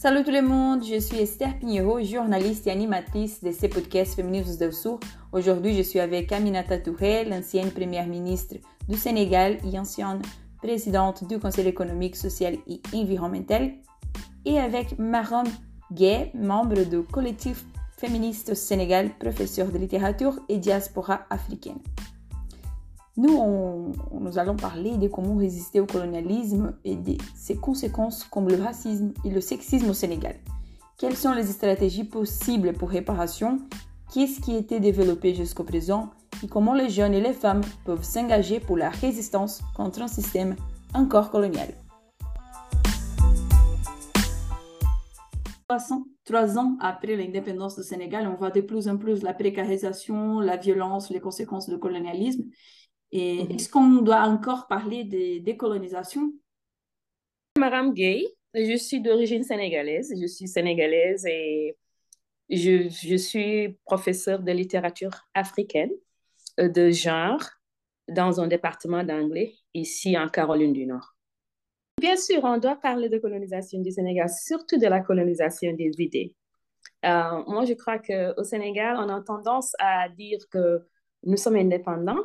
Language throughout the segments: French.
Salut tout le monde, je suis Esther Pinheiro, journaliste et animatrice de ces podcasts Féministes del Sur. Aujourd'hui, je suis avec Aminata Touré, l'ancienne première ministre du Sénégal et ancienne présidente du Conseil économique, social et environnemental, et avec Marom Gay, membre du collectif féministe au Sénégal, professeur de littérature et diaspora africaine. Nous, nous allons parler de comment résister au colonialisme et de ses conséquences comme le racisme et le sexisme au Sénégal. Quelles sont les stratégies possibles pour réparation? Qu'est-ce qui a été développé jusqu'au présent? Et comment les jeunes et les femmes peuvent s'engager pour la résistance contre un système encore colonial? Trois ans après l'indépendance du Sénégal, on voit de plus en plus la précarisation, la violence, les conséquences du colonialisme. Et mhm. est-ce qu'on doit encore parler de décolonisation Madame Gay, je suis d'origine sénégalaise. Je suis sénégalaise et je, je suis professeure de littérature africaine euh, de genre dans un département d'anglais ici en Caroline du Nord. Bien sûr, on doit parler de colonisation du Sénégal, surtout de la colonisation des idées. Euh, moi, je crois qu'au Sénégal, on a tendance à dire que nous sommes indépendants,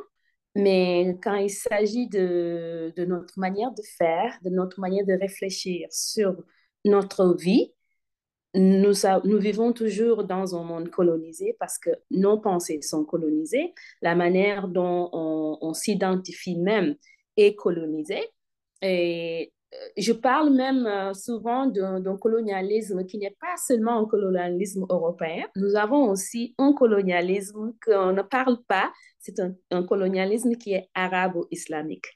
mais quand il s'agit de, de, notre manière de faire, de notre manière de réfléchir sur notre vie, nous, nous vivons toujours dans un monde colonisé parce que nos pensées sont colonisées, la manière dont on, s'identifie même est colonisée. Je parle même euh, souvent d'un colonialisme qui n'est pas seulement un colonialisme européen. Nous avons aussi un colonialisme qu'on ne parle pas, c'est un, un, colonialisme qui est arabo-islamique.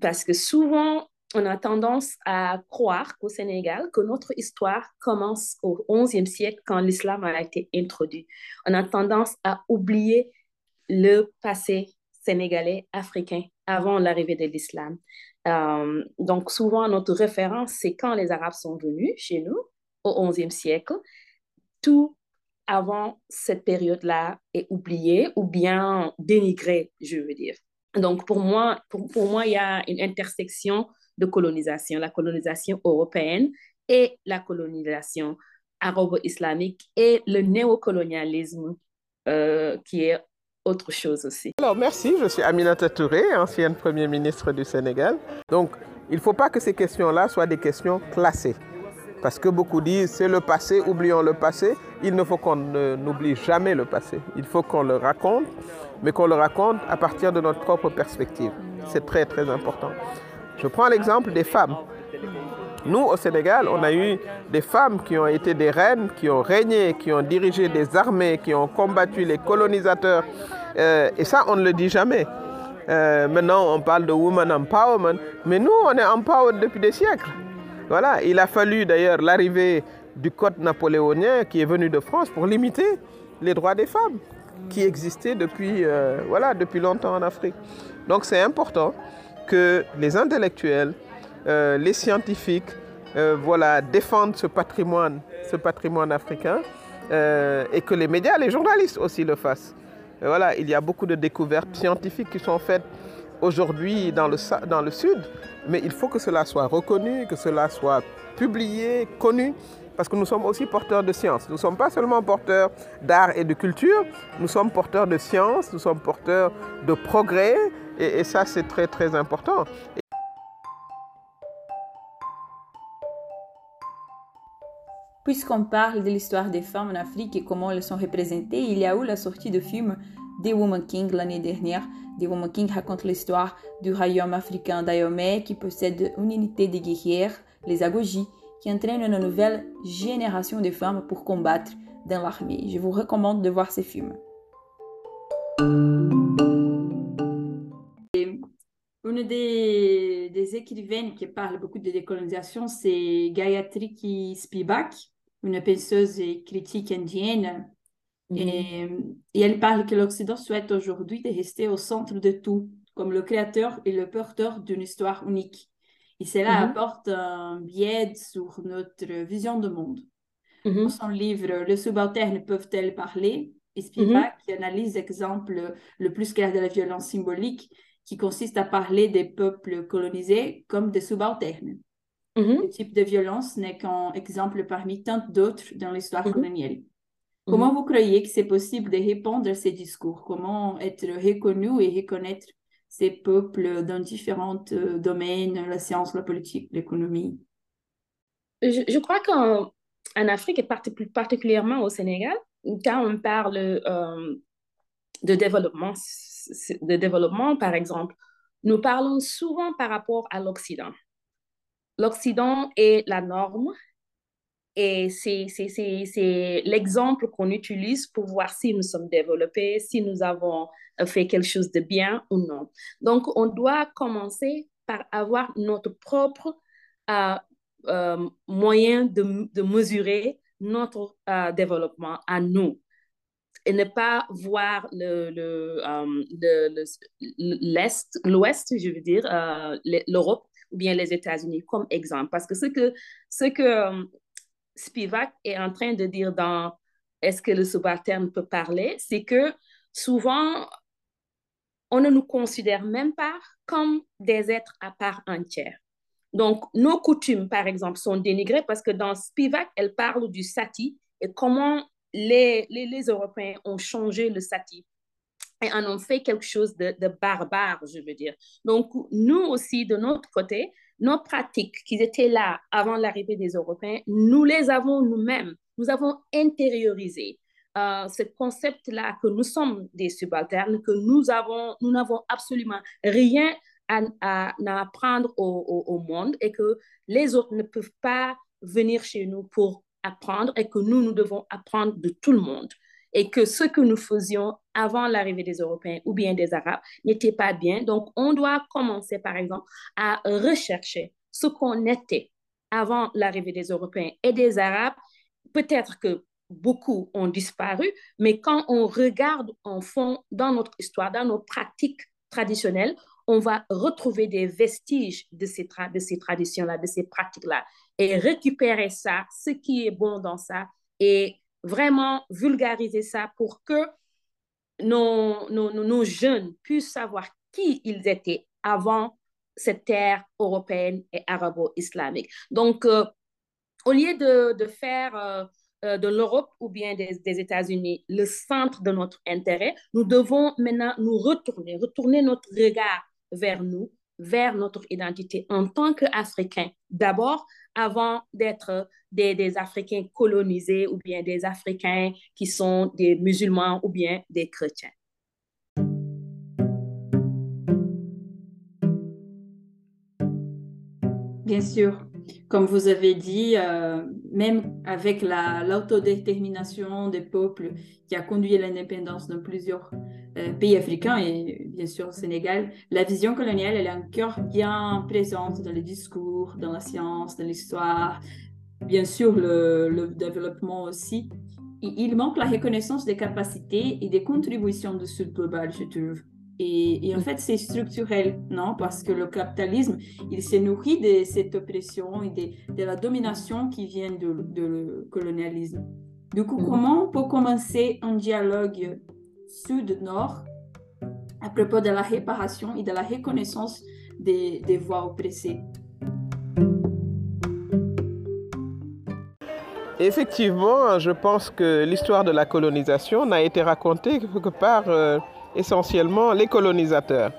Parce que souvent, on a tendance à croire qu'au Sénégal, que notre histoire commence au XIe siècle quand l'islam a été introduit. On a tendance à oublier le passé sénégalais, africain, avant l'arrivée de l'islam. Euh, donc, souvent, notre référence, c'est quand les Arabes sont venus chez nous, au XIe siècle. Tout avant cette période-là est oublié ou bien dénigré, je veux dire. Donc, pour moi, pour, pour moi, il y a une intersection de colonisation, la colonisation européenne et la colonisation arabo-islamique et le néocolonialisme euh, qui est autre chose aussi. Alors merci, je suis Aminata Touré, ancienne Premier ministre du Sénégal. Donc il ne faut pas que ces questions-là soient des questions classées. Parce que beaucoup disent c'est le passé, oublions le passé. Il ne faut qu'on n'oublie jamais le passé. Il faut qu'on le raconte, mais qu'on le raconte à partir de notre propre perspective. C'est très très important. Je prends l'exemple des femmes. Nous, au Sénégal, on a eu des femmes qui ont été des reines, qui ont régné, qui ont dirigé des armées, qui ont combattu les colonisateurs. Euh, et ça, on ne le dit jamais. Euh, maintenant, on parle de woman empowerment, mais nous, on est empowered depuis des siècles. Voilà, il a fallu d'ailleurs l'arrivée du code napoléonien qui est venu de France pour limiter les droits des femmes qui existaient depuis, euh, voilà, depuis longtemps en Afrique. Donc c'est important que les intellectuels, euh, les scientifiques euh, voilà, défendent ce patrimoine, ce patrimoine africain euh, et que les médias, les journalistes aussi le fassent. voilà, il y a beaucoup de découvertes scientifiques qui sont faites aujourd'hui dans le, dans le Sud, mais il faut que cela soit reconnu, que cela soit publié, connu, parce que nous sommes aussi porteurs de science. Nous ne sommes pas seulement porteurs d'art et de culture, nous sommes porteurs de science, nous sommes porteurs de progrès, et ça c'est très très important. Puisqu'on parle de l'histoire des femmes en Afrique et comment elles sont représentées, il y a eu la sortie de film The Woman King l'année dernière. The Woman King raconte l'histoire du royaume africain d'Ayomé qui possède une unité de guerrières, les Agoji, qui entraînent une nouvelle génération de femmes pour combattre dans l'armée. Je vous recommande de voir ces films. Une des, des, écrivaines qui parle beaucoup de décolonisation, c'est Gayatri Spivak une penseuse et critique indienne. Mm -hmm. et, et, elle parle que l'Occident souhaite aujourd'hui de rester au centre de tout, comme le créateur et le porteur d'une histoire unique. Et cela mm -hmm. apporte un biais sur notre vision du monde. Mm -hmm. Dans son livre Les subalternes peuvent-elles parler? Spivak qui analyse l'exemple le plus clair de la violence symbolique qui consiste à parler des peuples colonisés comme des subalternes. Mm-hmm. Ce type de violence n'est qu'un exemple parmi tant d'autres dans l'histoire mm-hmm. coloniale. Comment vous croyez que c'est possible de répondre à ces discours? Comment être reconnu et reconnaître ces peuples dans différents euh, domaines, la science, la politique, l'économie? Je, crois qu'en Afrique et plus particulièrement au Sénégal, quand on parle euh, de développement, de développement, par exemple, nous parlons souvent par rapport à l'Occident. L'Occident est la norme et c'est l'exemple qu'on utilise pour voir si nous sommes développés, si nous avons fait quelque chose de bien ou non. Donc, on doit commencer par avoir notre propre euh, euh, moyen de, de, mesurer notre euh, développement à nous et ne pas voir le, le, l'Est, l'Ouest, je veux dire, l'Europe ou bien les États-Unis comme exemple. Parce que ce que, ce que Spivak est en train de dire dans Est-ce que le subalterne peut parler? C'est que souvent, on ne nous considère même pas comme des êtres à part entière. Donc, nos coutumes, par exemple, sont dénigrées parce que dans Spivak, elle parle du sati et comment les, les, les Européens ont changé le sati et en ont fait quelque chose de, barbare, je veux dire. Donc, nous aussi, de notre côté, nos pratiques qui étaient là avant l'arrivée des Européens, nous les avons nous-mêmes, nous avons intériorisé euh, ce concept-là que nous sommes des subalternes, que nous avons, nous n'avons absolument rien à, apprendre au, monde et que les autres ne peuvent pas venir chez nous pour apprendre et que nous, nous devons apprendre de tout le monde et que ce que nous faisions avant l'arrivée des Européens ou bien des Arabes n'était pas bien. Donc, on doit commencer, par exemple, à rechercher ce qu'on était avant l'arrivée des Européens et des Arabes. Peut-être que beaucoup ont disparu, mais quand on regarde en fond dans notre histoire, dans nos pratiques traditionnelles, on va retrouver des vestiges de ces, ces traditions-là, de ces pratiques-là, et récupérer ça, ce qui est bon dans ça, et vraiment vulgariser ça pour que nos, nos, jeunes puissent savoir qui ils étaient avant cette terre européenne et arabo-islamique. Donc, euh, au lieu de, de faire euh, euh, de l'Europe ou bien des États-Unis le centre de notre intérêt, nous devons maintenant nous retourner, retourner notre regard vers nous, vers notre identité en tant qu'Africains. D'abord, avant d'être des, Africains colonisés ou bien des Africains qui sont des musulmans ou bien des chrétiens. Bien sûr, comme vous avez dit, euh, même avec l'autodétermination des peuples qui a conduit à l'indépendance dans plusieurs pays africains et bien sûr au Sénégal, la vision coloniale elle est encore bien présente dans les discours, dans la science, dans l'histoire, bien sûr le, le, développement aussi. Il manque la reconnaissance des capacités et des contributions du Sud global, je trouve. Et, en fait, c'est structurel, non? Parce que le capitalisme, il s'est nourri de cette oppression et de, de la domination qui vient de, de le colonialisme. Du coup, comment on peut commencer un dialogue sud-nord à propos de la réparation et de la reconnaissance des, des voix oppressées Effectivement, je pense que l'histoire de la colonisation n'a été racontée quelque part euh, essentiellement les colonisateurs.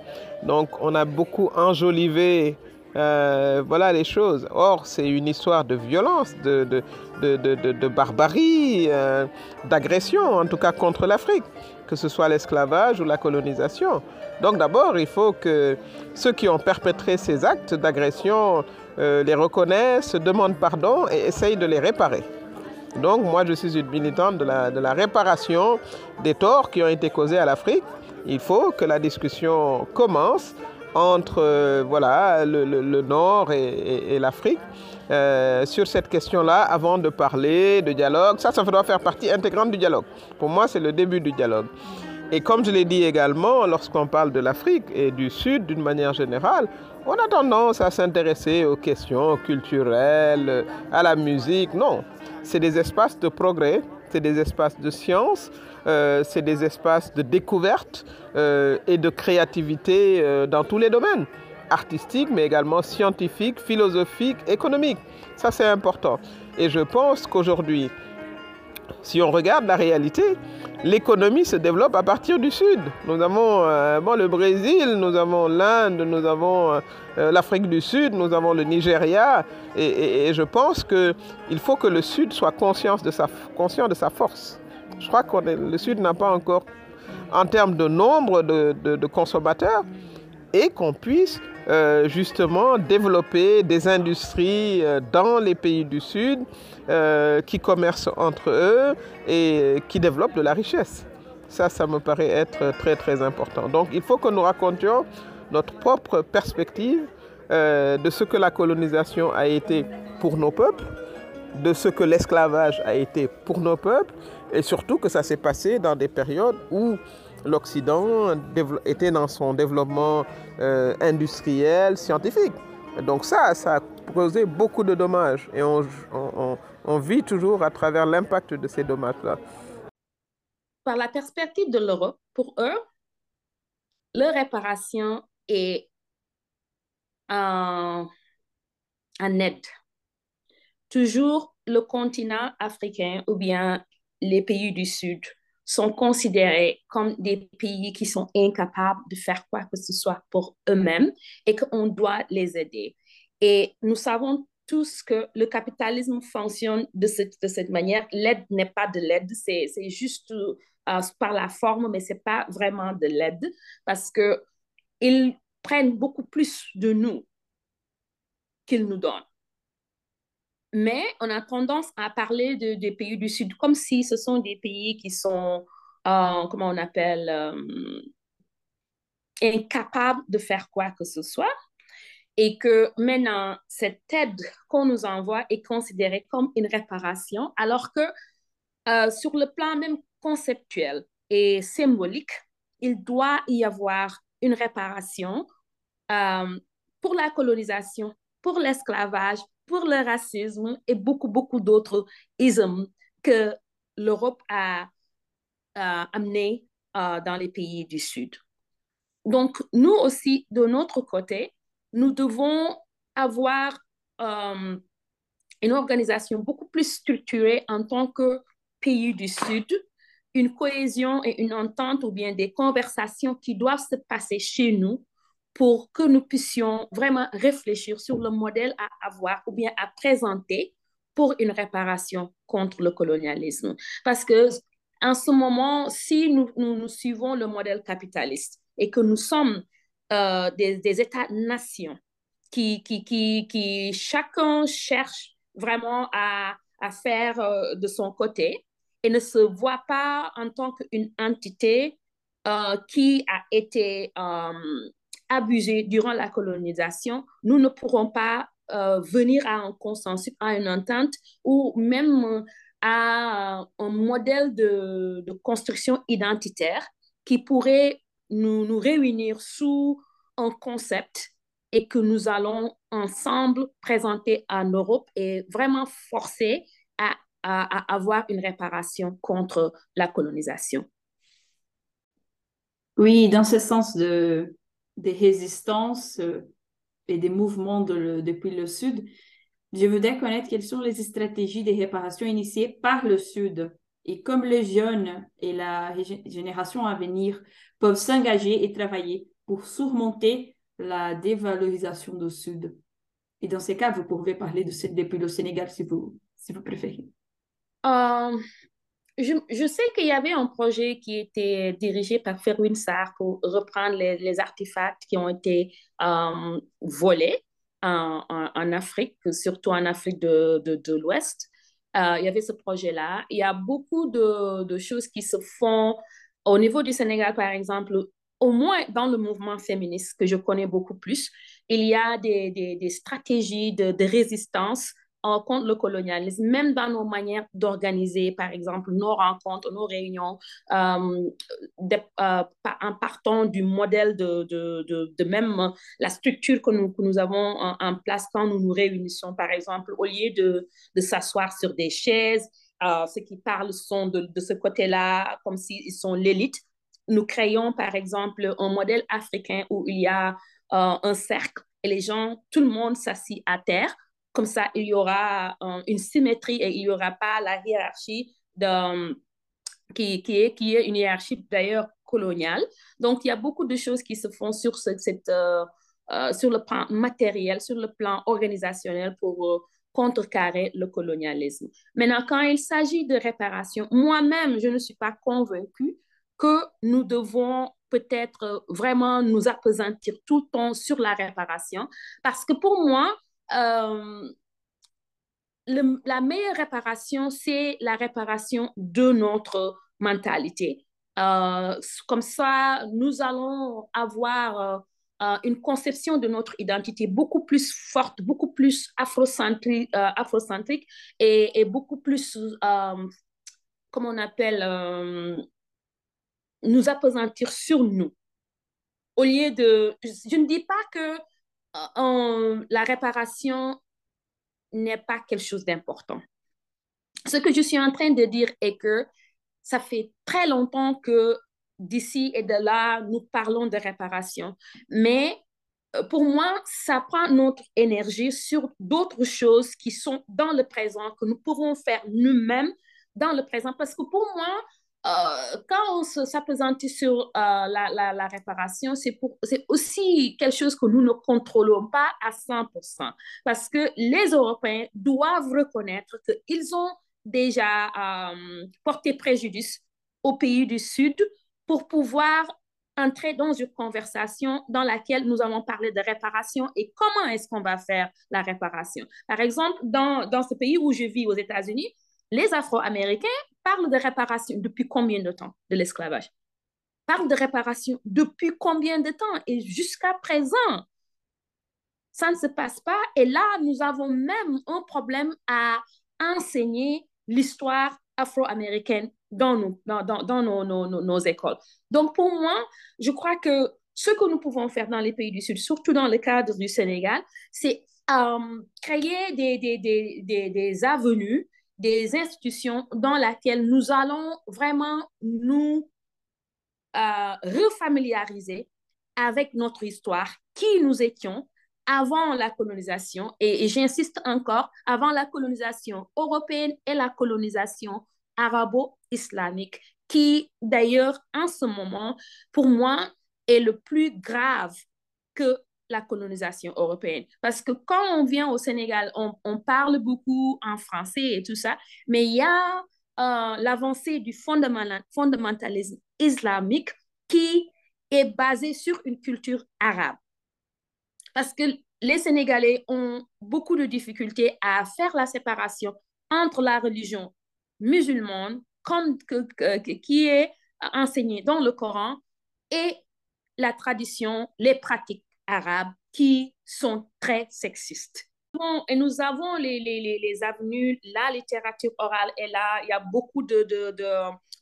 Donc on a beaucoup enjolivé euh, voilà les choses. Or, c'est une histoire de violence, de, barbarie, euh, d'agression, en tout cas contre l'Afrique, que ce soit l'esclavage ou la colonisation. Donc d'abord, il faut que ceux qui ont perpétré ces actes d'agression euh, les reconnaissent, demandent pardon et essayent de les réparer. Donc moi, je suis une militante de la réparation des torts qui ont été causés à l'Afrique il faut que la discussion commence entre euh, voilà, le, le, Nord et l'Afrique euh, sur cette question-là avant de parler de dialogue. Ça, ça doit faire partie intégrante du dialogue. Pour moi, c'est le début du dialogue. Et comme je l'ai dit également, lorsqu'on parle de l'Afrique et du Sud d'une manière générale, on a tendance à s'intéresser aux questions culturelles, à la musique. Non, c'est des espaces de progrès, c'est des espaces de science, euh, c'est des espaces de découverte euh, et de créativité euh, dans tous les domaines. artistique, mais également scientifique, philosophique, économique. Ça, c'est important. Et je pense qu'aujourd'hui, si on regarde la réalité, l'économie se développe à partir du sud. Nous avons euh, bon, le Brésil, nous avons l'Inde, nous avons euh, l'Afrique du Sud, nous avons le Nigeria. Et, je pense qu'il faut que le sud soit conscient de sa, de sa force. Je crois que le sud n'a pas encore, en termes de nombre de consommateurs, et qu'on puisse euh, justement développer des industries euh, dans les pays du Sud euh, qui commercent entre eux et qui développent de la richesse. Ça, ça me paraît être très très important. Donc il faut que nous racontions notre propre perspective de ce que la colonisation a été pour nos peuples, de ce que l'esclavage a été pour nos peuples, et surtout que ça s'est passé dans des périodes où l'Occident était dans son développement euh, industriel, scientifique. Donc ça, ça a causé beaucoup de dommages et on, vit toujours à travers l'impact de ces dommages-là. Par la perspective de l'Europe, pour eux, leur réparation est en, en aide. Toujours le continent africain ou bien les pays du Sud sont considérés comme des pays qui sont incapables de faire quoi que ce soit pour eux-mêmes et qu'on doit les aider. Et nous savons tous que le capitalisme fonctionne de cette, de cette manière. L'aide n'est pas de l'aide, c'est juste euh, par la forme, mais ce n'est pas vraiment de l'aide parce qu'ils prennent beaucoup plus de nous qu'ils nous donnent. Mais on a tendance à parler de, des pays du Sud comme si ce sont des pays qui sont, euh, comment on appelle, euh, incapables de faire quoi que ce soit. Et que maintenant, cette aide qu'on nous envoie est considérée comme une réparation, alors que euh, sur le plan même conceptuel et symbolique, il doit y avoir une réparation pour la colonisation, pour l'esclavage, pour le racisme et beaucoup, beaucoup d'autres ismes que l'Europe a, amené euh, dans les pays du Sud. Donc, nous aussi, de notre côté, nous devons avoir euh, une organisation beaucoup plus structurée en tant que pays du Sud, une cohésion et une entente ou bien des conversations qui doivent se passer chez nous pour que nous puissions vraiment réfléchir sur le modèle à avoir ou bien à présenter pour une réparation contre le colonialisme. Parce que en ce moment, si nous, nous, suivons le modèle capitaliste et que nous sommes euh, des, des États-nations qui, qui, qui, qui, chacun cherche vraiment à, à faire euh, de son côté et ne se voit pas en tant qu'une entité euh, qui a été abusé durant la colonisation, nous ne pourrons pas euh, venir à un consensus, à une entente ou même à un modèle de, construction identitaire qui pourrait nous, réunir sous un concept et que nous allons ensemble présenter en Europe et vraiment forcer à, avoir une réparation contre la colonisation. Oui, dans ce sens de, des résistances euh, et des mouvements depuis le Sud, je voudrais connaître quelles sont les stratégies de réparation initiées par le Sud et comme les jeunes et la génération à venir peuvent s'engager et travailler pour surmonter la dévalorisation du Sud. Et dans ces cas, vous pouvez parler de depuis le Sénégal si vous, si vous préférez. Euh, je, sais qu'il y avait un projet qui était dirigé par Ferwin Sarr pour reprendre les, artefacts qui ont été euh, volés en, Afrique, surtout en Afrique de, l'Ouest. Euh, il y avait ce projet-là. Il y a beaucoup de, choses qui se font au niveau du Sénégal, par exemple, au moins dans le mouvement féministe que je connais beaucoup plus. Il y a des, stratégies de, de résistance contre le colonialisme, même dans nos manières d'organiser, par exemple, nos rencontres, nos réunions, euh, euh, en partant du modèle de, de, même la structure que nous, que nous avons en, place quand nous nous réunissons, par exemple, au lieu de, s'asseoir sur des chaises, euh, ceux qui parlent sont de, de ce côté-là comme s'ils sont l'élite. Nous créons, par exemple, un modèle africain où il y a un cercle et les gens, tout le monde s'assit à terre. Comme ça, il y aura une symétrie et il n'y aura pas la hiérarchie de, qui, qui, est, qui est une hiérarchie d'ailleurs coloniale. Donc, il y a beaucoup de choses qui se font sur, cette, sur le plan matériel, sur le plan organisationnel pour contrecarrer le colonialisme. Maintenant, quand il s'agit de réparation, moi-même, je ne suis pas convaincue que nous devons peut-être vraiment nous appesantir tout le temps sur la réparation, parce que pour moi, euh, la meilleure réparation, c'est la réparation de notre mentalité. Euh, comme ça, nous allons avoir euh, une conception de notre identité beaucoup plus forte, beaucoup plus afrocentrique, et, et, beaucoup plus, comment on appelle, nous apesantir sur nous. Au lieu de... Je ne dis pas que la réparation n'est pas quelque chose d'important. Ce que je suis en train de dire est que ça fait très longtemps que d'ici et de là, nous parlons de réparation. Mais euh, pour moi, ça prend notre énergie sur d'autres choses qui sont dans le présent, que nous pouvons faire nous-mêmes dans le présent. Parce que pour moi, euh, quand on s'appesantit sur euh, la, réparation, c'est aussi quelque chose que nous ne contrôlons pas à 100%. Parce que les Européens doivent reconnaître qu'ils ont déjà porté préjudice aux pays du Sud pour pouvoir entrer dans une conversation dans laquelle nous allons parler de réparation et comment est-ce qu'on va faire la réparation. Par exemple, dans ce pays où je vis aux États-Unis, les Afro-Américains parlent de réparation depuis combien de temps de l'esclavage? Parlent de réparation depuis combien de temps? Et jusqu'à présent, ça ne se passe pas. Et là, nous avons même un problème à enseigner l'histoire afro-américaine dans, nos, dans, dans, nos, nos, écoles. Donc, pour moi, je crois que ce que nous pouvons faire dans les pays du Sud, surtout dans le cadre du Sénégal, c'est euh, créer des, des, des, des, avenues, des institutions dans lesquelles nous allons vraiment nous euh, refamiliariser avec notre histoire, qui nous étions avant la colonisation, et j'insiste encore, avant la colonisation européenne et la colonisation arabo-islamique, qui d'ailleurs en ce moment, pour moi, est le plus grave que la colonisation européenne. Parce que quand on vient au Sénégal, on, parle beaucoup en français et tout ça, mais il y a euh, l'avancée du fondamentalisme islamique qui est basé sur une culture arabe. Parce que les Sénégalais ont beaucoup de difficultés à faire la séparation entre la religion musulmane comme, que, qui est enseignée dans le Coran et la tradition, les pratiques arabes qui sont très sexistes. Bon, et nous avons les, les, les, avenues, la littérature orale est là, il y a beaucoup de, de,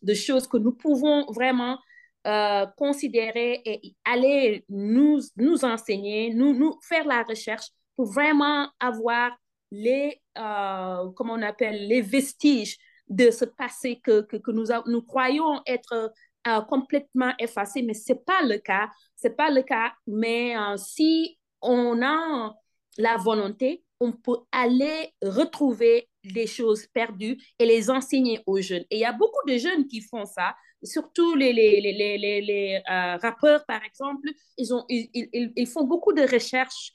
de, choses que nous pouvons vraiment euh, considérer et aller nous, nous enseigner, nous, nous faire la recherche pour vraiment avoir les, euh, comment on appelle, les vestiges de ce passé que, que, que nous, nous croyons être euh, complètement effacé, mais ce n'est pas le cas. Ce n'est pas le cas, mais euh, si on a la volonté, on peut aller retrouver des choses perdues et les enseigner aux jeunes. Et il y a beaucoup de jeunes qui font ça, surtout les, les, les, les, les euh, rappeurs, par exemple. Ils, ont, ils, ils, ils font beaucoup de recherches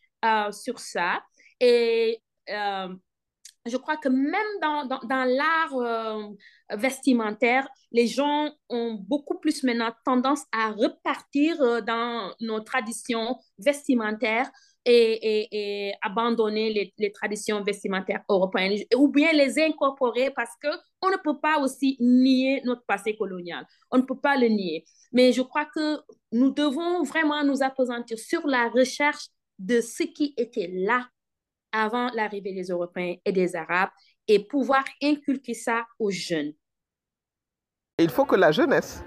sur ça. Et je crois que même dans, dans, l'art euh, vestimentaire, les gens ont beaucoup plus maintenant tendance à repartir euh, dans nos traditions vestimentaires et, et, et abandonner les, les, traditions vestimentaires européennes ou bien les incorporer parce qu'on ne peut pas aussi nier notre passé colonial. On ne peut pas le nier. Mais je crois que nous devons vraiment nous appesantir sur la recherche de ce qui était là avant l'arrivée des Européens et des Arabes et pouvoir inculquer ça aux jeunes. Il faut que la jeunesse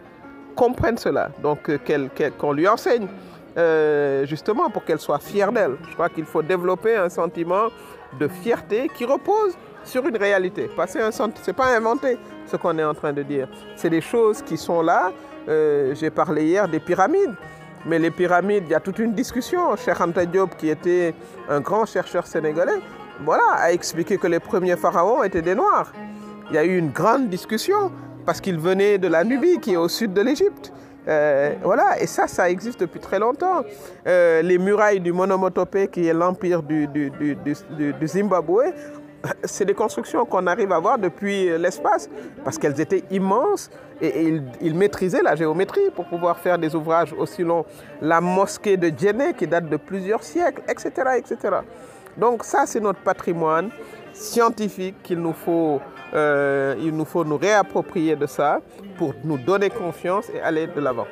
comprenne cela, donc euh, qu'on qu qu lui enseigne euh, justement pour qu'elle soit fière d'elle. Je crois qu'il faut développer un sentiment de fierté qui repose sur une réalité. Ce n'est pas inventé ce qu'on est en train de dire. C'est des choses qui sont là. Euh, J'ai parlé hier des pyramides. Mais les pyramides, il y a toute une discussion. Cheikh Anta Diop, qui était un grand chercheur sénégalais, voilà, a expliqué que les premiers pharaons étaient des Noirs. Il y a eu une grande discussion parce qu'ils venaient de la Nubie, qui est au sud de l'Égypte. Euh, voilà, et ça, ça existe depuis très longtemps. Euh, les murailles du Monomotopé, qui est l'empire du, Zimbabwe, c'est des constructions qu'on arrive à voir depuis l'espace, parce qu'elles étaient immenses et, ils, ils, maîtrisaient la géométrie pour pouvoir faire des ouvrages aussi longs. La mosquée de Djenné, qui date de plusieurs siècles, etc. etc. Donc ça, c'est notre patrimoine scientifique qu'il nous faut euh, il nous faut nous réapproprier de ça pour nous donner confiance et aller de l'avant.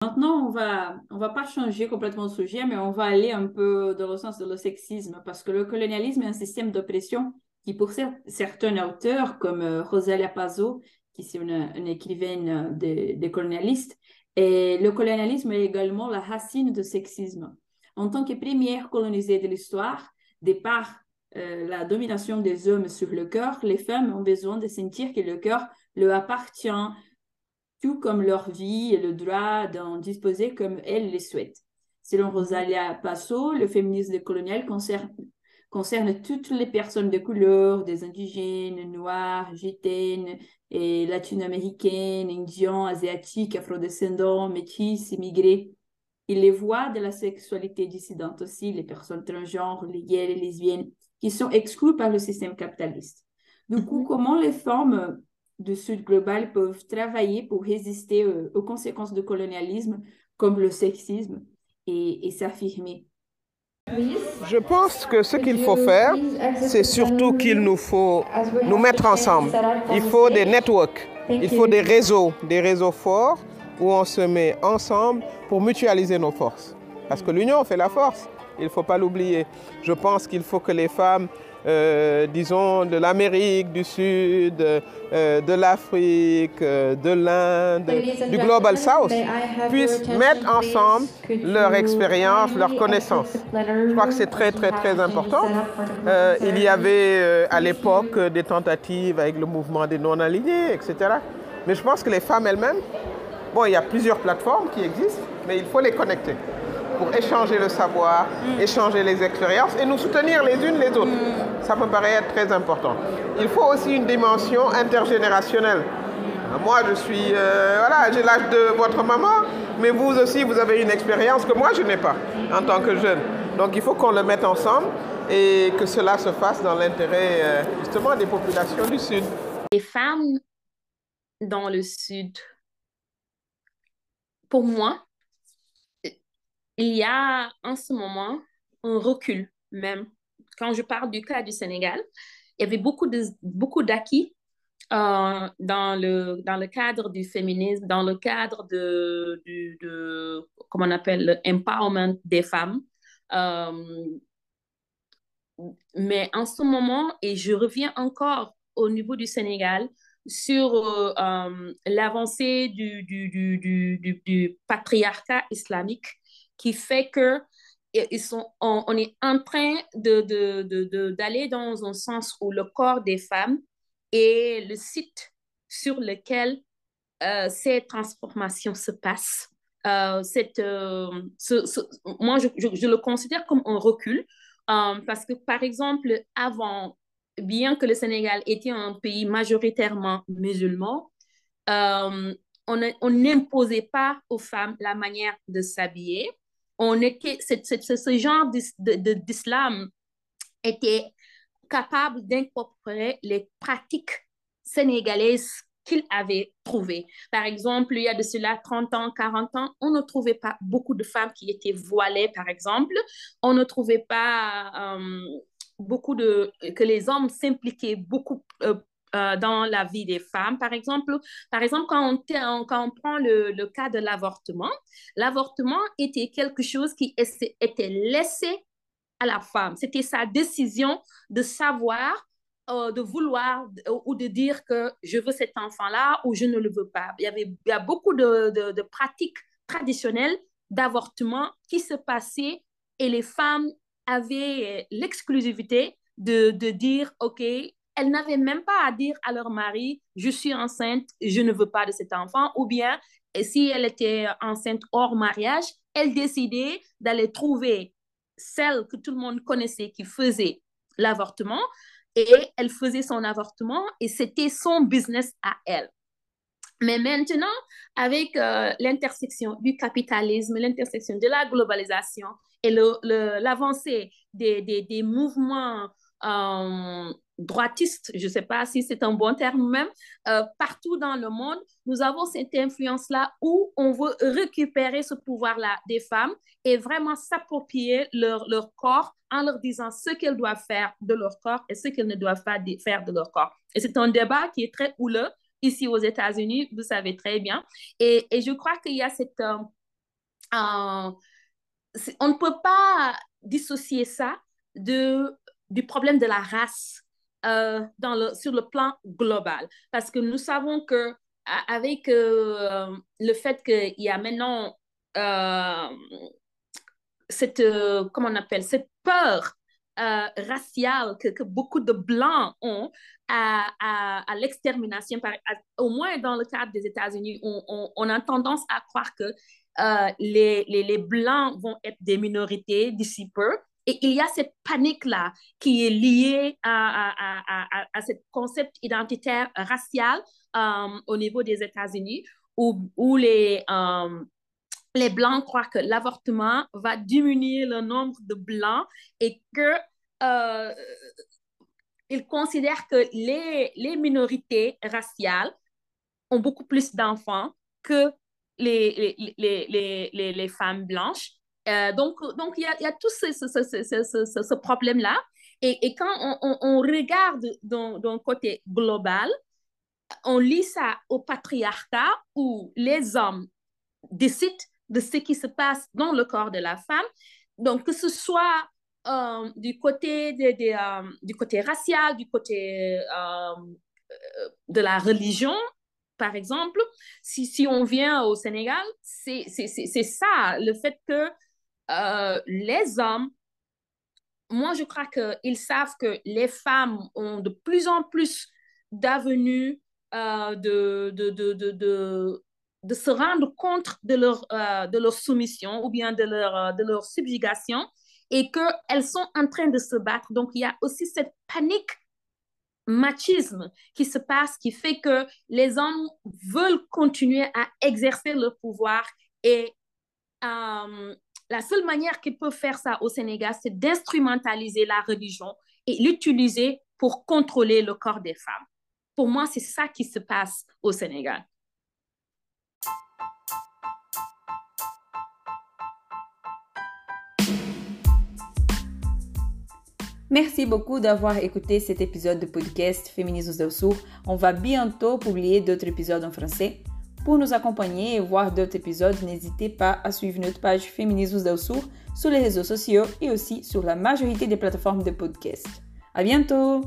Maintenant, on va, on va pas changer complètement de sujet, mais on va aller un peu dans le sens de le sexisme, parce que le colonialisme est un système d'oppression qui, pour certains auteurs, comme euh, Rosalia Pazzo, qui est une, une écrivaine des, des colonialistes, et le colonialisme est également la racine du sexisme. En tant que première colonisée de l'histoire, départ euh, la domination des hommes sur le cœur, les femmes ont besoin de sentir que le cœur leur appartient, tout comme leur vie et le droit d'en disposer comme elles le souhaitent. Selon Rosalia Passo, le féminisme colonial concerne, concerne toutes les personnes de couleur, des indigènes, noirs, gitanes et latino-américaines, indiens, asiatiques, afrodescendants, métis, immigrés. Il les voit de la sexualité dissidente aussi, les personnes transgenres, les gays, les lesbiennes, qui sont exclus par le système capitaliste. Du coup, mhm. comment les formes du Sud global peuvent travailler pour résister euh, aux conséquences du colonialisme comme le sexisme et, s'affirmer? Je pense que ce qu'il faut faire, c'est surtout qu'il nous faut nous mettre ensemble. Il faut des networks, il faut des réseaux, des réseaux forts où on se met ensemble pour mutualiser nos forces. Parce que l'union fait la force. Il ne faut pas l'oublier. Je pense qu'il faut que les femmes, euh, disons, de l'Amérique du Sud, euh, de l'Afrique, euh, de l'Inde, du Global South, puissent mettre ensemble leur expérience, leurs connaissances. Je crois que c'est très, très, très important. il y avait à l'époque des tentatives avec le mouvement des non-alignés, etc. Mais je pense que les femmes elles-mêmes, bon, il y a plusieurs plateformes qui existent, mais il faut les connecter pour échanger le savoir, mm. échanger les expériences et nous soutenir les unes les autres. Mm. Ça me paraît être très important. Il faut aussi une dimension intergénérationnelle. Moi, je suis, euh, voilà, j'ai l'âge de votre maman, mais vous aussi, vous avez une expérience que moi, je n'ai pas en tant que jeune. Donc, il faut qu'on le mette ensemble et que cela se fasse dans l'intérêt euh, justement des populations du Sud. Les femmes dans le Sud, pour moi, il y a en ce moment un recul même. Quand je parle du cas du Sénégal, il y avait beaucoup de beaucoup d'acquis euh, dans le dans le cadre du féminisme, dans le cadre de, de, de comment on appelle l'empowerment des femmes. Euh, mais en ce moment, et je reviens encore au niveau du Sénégal, sur euh, l'avancée du, du, du, du, patriarcat islamique qui fait que ils sont, on, est en train de, de, d'aller dans un sens où le corps des femmes est le site sur lequel euh, ces transformations se passent. Euh, cette, euh, moi, je, je, le considère comme un recul parce que, par exemple, avant, bien que le Sénégal était un pays majoritairement musulman, on n'imposait pas aux femmes la manière de s'habiller on était, ce genre d'islam était capable d'incorporer les pratiques sénégalaises qu'il avait trouvées. Par exemple, il y a de cela 30 ans, 40 ans, on ne trouvait pas beaucoup de femmes qui étaient voilées, par exemple. On ne trouvait pas euh, beaucoup de... que les hommes s'impliquaient beaucoup euh, euh, dans la vie des femmes. Par exemple, par exemple quand, on, quand on prend le, le cas de l'avortement, l'avortement était quelque chose qui était laissé à la femme. C'était sa décision de savoir, euh, de vouloir ou de dire que je veux cet enfant-là ou je ne le veux pas. Il y, avait, il y a beaucoup de, de, de pratiques traditionnelles d'avortement qui se passaient et les femmes avaient l'exclusivité de, de, dire, OK, elles n'avaient même pas à dire à leur mari, je suis enceinte, je ne veux pas de cet enfant, ou bien si elle était enceinte hors mariage, elle décidait d'aller trouver celle que tout le monde connaissait qui faisait l'avortement et elle faisait son avortement et c'était son business à elle. Mais maintenant, avec euh, l'intersection du capitalisme, l'intersection de la globalisation et l'avancée des, des, des, mouvements euh, droitistes, je ne sais pas si c'est un bon terme même, euh, partout dans le monde, nous avons cette influence-là où on veut récupérer ce pouvoir-là des femmes et vraiment s'approprier leur, leur corps en leur disant ce qu'elles doivent faire de leur corps et ce qu'elles ne doivent pas faire de leur corps. Et c'est un débat qui est très houleux ici aux États-Unis, vous savez très bien. Et, et je crois qu'il y a cette... Euh, on ne peut pas dissocier ça de, du problème de la race euh, dans le, sur le plan global. Parce que nous savons que avec le fait qu'il y a maintenant cette, comment on appelle, cette peur euh, raciale que, que, beaucoup de Blancs ont à, à, à l'extermination, au moins dans le cadre des États-Unis, on, on, a tendance à croire que euh, les, les, les, Blancs vont être des minorités d'ici peu. Et il y a cette panique-là qui est liée à, à, à, à ce concept identitaire racial euh, au niveau des États-Unis, où, où les, euh, les Blancs croient que l'avortement va diminuer le nombre de Blancs et que euh, ils considèrent que les, les minorités raciales ont beaucoup plus d'enfants que les, les, les, les, les femmes blanches. Euh, donc, donc il y a, y a tout ce, ce, ce, ce problème-là. Et, et, quand on, on, on regarde d'un côté global, on lit ça au patriarcat où les hommes décident de ce qui se passe dans le corps de la femme. Donc, que ce soit euh, du, côté de, euh, du côté racial, du côté de la religion, par exemple, si, si on vient au Sénégal, c'est ça, le fait que les hommes, moi je crois qu'ils savent que les femmes ont de plus en plus d'avenues de, de, de, de, de se rendre compte de leur, euh, de leur soumission ou bien de leur, euh, de leur subjugation et qu'elles sont en train de se battre. Donc, il y a aussi cette panique machisme qui se passe, qui fait que les hommes veulent continuer à exercer leur pouvoir et euh, la seule manière qu'ils peuvent faire ça au Sénégal, c'est d'instrumentaliser la religion et l'utiliser pour contrôler le corps des femmes. Pour moi, c'est ça qui se passe au Sénégal. Merci beaucoup d'avoir écouté cet épisode de podcast Féminismes del Sur. On va bientôt publier d'autres épisodes en français. Pour nous accompagner et voir d'autres épisodes, n'hésitez pas à suivre notre page Féminismes del Sur sur les réseaux sociaux et aussi sur la majorité des plateformes de podcast. À bientôt!